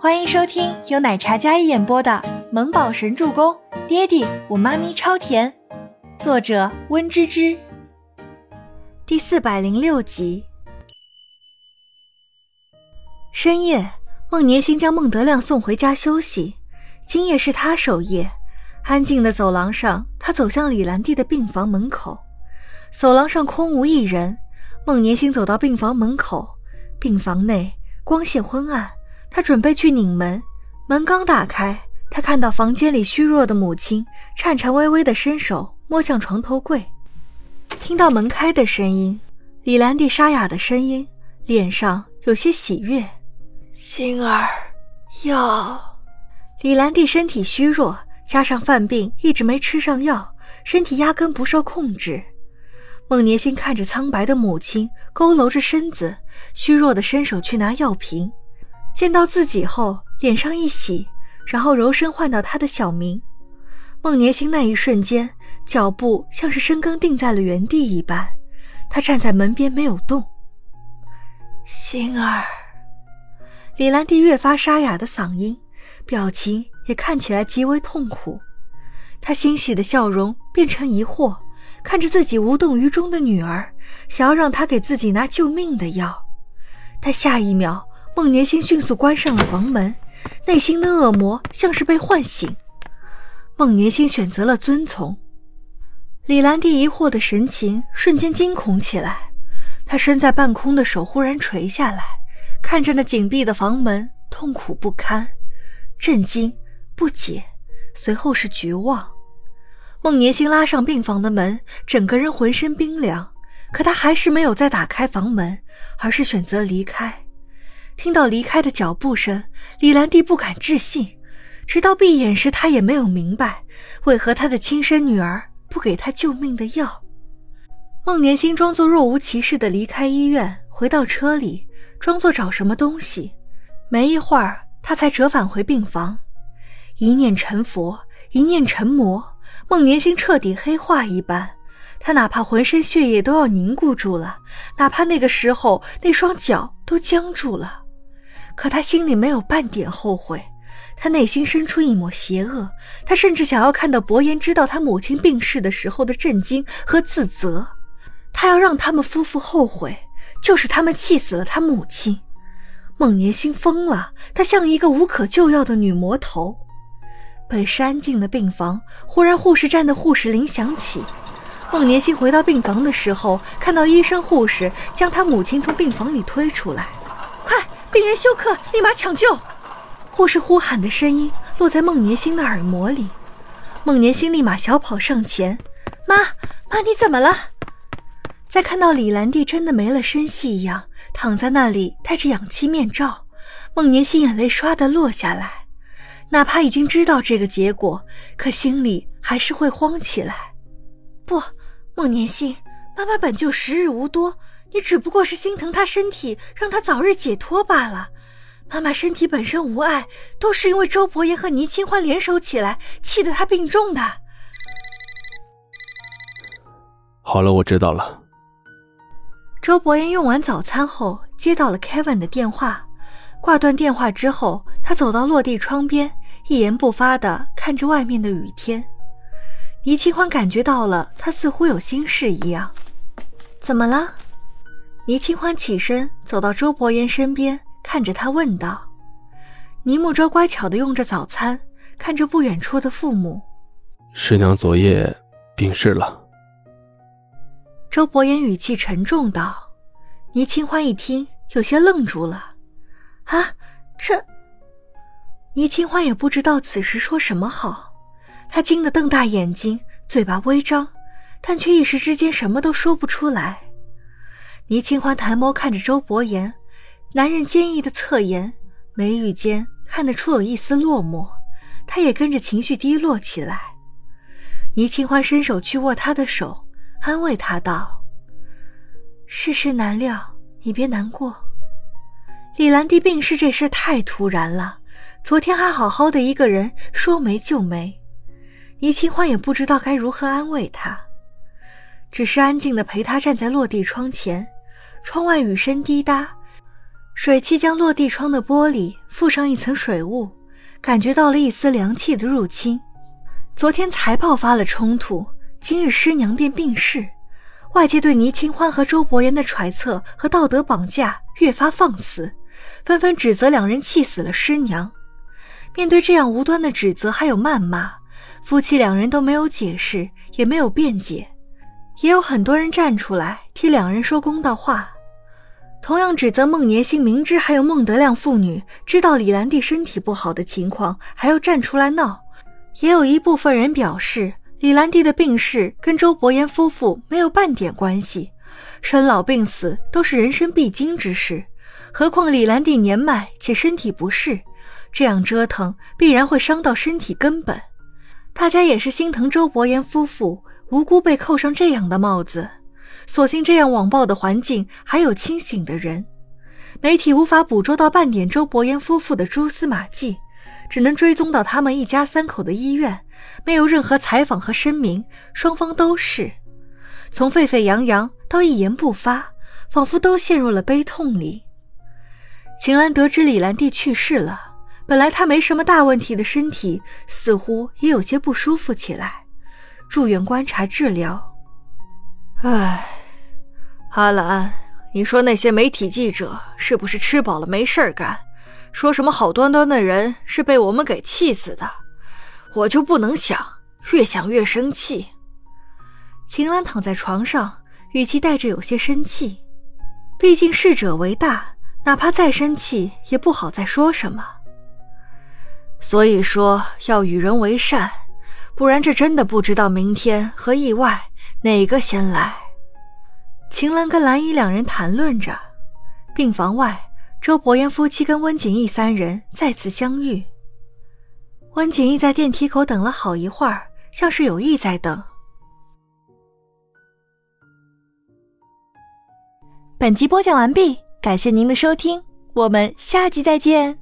欢迎收听由奶茶嘉一演播的《萌宝神助攻》，爹地我妈咪超甜，作者温芝芝。第四百零六集。深夜，孟年星将孟德亮送回家休息，今夜是他守夜。安静的走廊上，他走向李兰娣的病房门口，走廊上空无一人。孟年星走到病房门口，病房内光线昏暗。他准备去拧门，门刚打开，他看到房间里虚弱的母亲颤颤巍巍地伸手摸向床头柜。听到门开的声音，李兰蒂沙哑的声音，脸上有些喜悦：“星儿，药。”李兰蒂身体虚弱，加上犯病，一直没吃上药，身体压根不受控制。孟年星看着苍白的母亲，佝偻着身子，虚弱的伸手去拿药瓶。见到自己后，脸上一喜，然后柔声唤到他的小名。孟年星那一瞬间，脚步像是生根定在了原地一般。他站在门边没有动。星儿，李兰娣越发沙哑的嗓音，表情也看起来极为痛苦。她欣喜的笑容变成疑惑，看着自己无动于衷的女儿，想要让她给自己拿救命的药，但下一秒。孟年星迅速关上了房门，内心的恶魔像是被唤醒。孟年星选择了遵从。李兰娣疑惑的神情瞬间惊恐起来，她伸在半空的手忽然垂下来，看着那紧闭的房门，痛苦不堪，震惊、不解，随后是绝望。孟年星拉上病房的门，整个人浑身冰凉，可他还是没有再打开房门，而是选择离开。听到离开的脚步声，李兰娣不敢置信，直到闭眼时，她也没有明白为何她的亲生女儿不给她救命的药。孟年星装作若无其事的离开医院，回到车里，装作找什么东西。没一会儿，他才折返回病房。一念成佛，一念成魔，孟年星彻底黑化一般。他哪怕浑身血液都要凝固住了，哪怕那个时候那双脚都僵住了。可他心里没有半点后悔，他内心生出一抹邪恶，他甚至想要看到伯言知道他母亲病逝的时候的震惊和自责，他要让他们夫妇后悔，就是他们气死了他母亲。孟年心疯了，他像一个无可救药的女魔头。本是安静的病房，忽然护士站的护士铃响起，孟年心回到病房的时候，看到医生护士将他母亲从病房里推出来。病人休克，立马抢救！护士呼喊的声音落在孟年星的耳膜里，孟年星立马小跑上前：“妈妈，你怎么了？”在看到李兰娣真的没了声息一样躺在那里戴着氧气面罩，孟年星眼泪唰的落下来。哪怕已经知道这个结果，可心里还是会慌起来。不，孟年星，妈妈本就时日无多。你只不过是心疼他身体，让他早日解脱罢了。妈妈身体本身无碍，都是因为周伯言和倪清欢联手起来，气得他病重的。好了，我知道了。周伯言用完早餐后，接到了 Kevin 的电话，挂断电话之后，他走到落地窗边，一言不发的看着外面的雨天。倪清欢感觉到了他似乎有心事一样，怎么了？倪清欢起身走到周伯言身边，看着他问道：“倪木舟乖巧的用着早餐，看着不远处的父母。师娘昨夜病逝了。”周伯言语气沉重道。倪清欢一听，有些愣住了。“啊，这……”倪清欢也不知道此时说什么好，他惊得瞪大眼睛，嘴巴微张，但却一时之间什么都说不出来。倪清欢抬眸看着周伯言，男人坚毅的侧颜，眉宇间看得出有一丝落寞，他也跟着情绪低落起来。倪清欢伸手去握他的手，安慰他道：“世事难料，你别难过。李兰娣病逝这事太突然了，昨天还好好的一个人，说没就没。”倪清欢也不知道该如何安慰他，只是安静的陪他站在落地窗前。窗外雨声滴答，水汽将落地窗的玻璃附上一层水雾，感觉到了一丝凉气的入侵。昨天才爆发了冲突，今日师娘便病逝，外界对倪清欢和周伯言的揣测和道德绑架越发放肆，纷纷指责两人气死了师娘。面对这样无端的指责还有谩骂，夫妻两人都没有解释，也没有辩解。也有很多人站出来替两人说公道话，同样指责孟年星明知还有孟德亮父女知道李兰娣身体不好的情况，还要站出来闹。也有一部分人表示，李兰娣的病逝跟周伯言夫妇没有半点关系，生老病死都是人生必经之事，何况李兰娣年迈且身体不适，这样折腾必然会伤到身体根本。大家也是心疼周伯言夫妇。无辜被扣上这样的帽子，所幸这样网暴的环境还有清醒的人，媒体无法捕捉到半点周伯言夫妇的蛛丝马迹，只能追踪到他们一家三口的医院，没有任何采访和声明，双方都是从沸沸扬扬到一言不发，仿佛都陷入了悲痛里。秦岚得知李兰娣去世了，本来她没什么大问题的身体，似乎也有些不舒服起来。住院观察治疗。唉，阿兰，你说那些媒体记者是不是吃饱了没事干？说什么好端端的人是被我们给气死的？我就不能想，越想越生气。秦岚躺在床上，语气带着有些生气。毕竟逝者为大，哪怕再生气，也不好再说什么。所以说，要与人为善。不然，这真的不知道明天和意外哪个先来。秦岚跟蓝衣两人谈论着，病房外，周伯言夫妻跟温景逸三人再次相遇。温景逸在电梯口等了好一会儿，像是有意在等。本集播讲完毕，感谢您的收听，我们下集再见。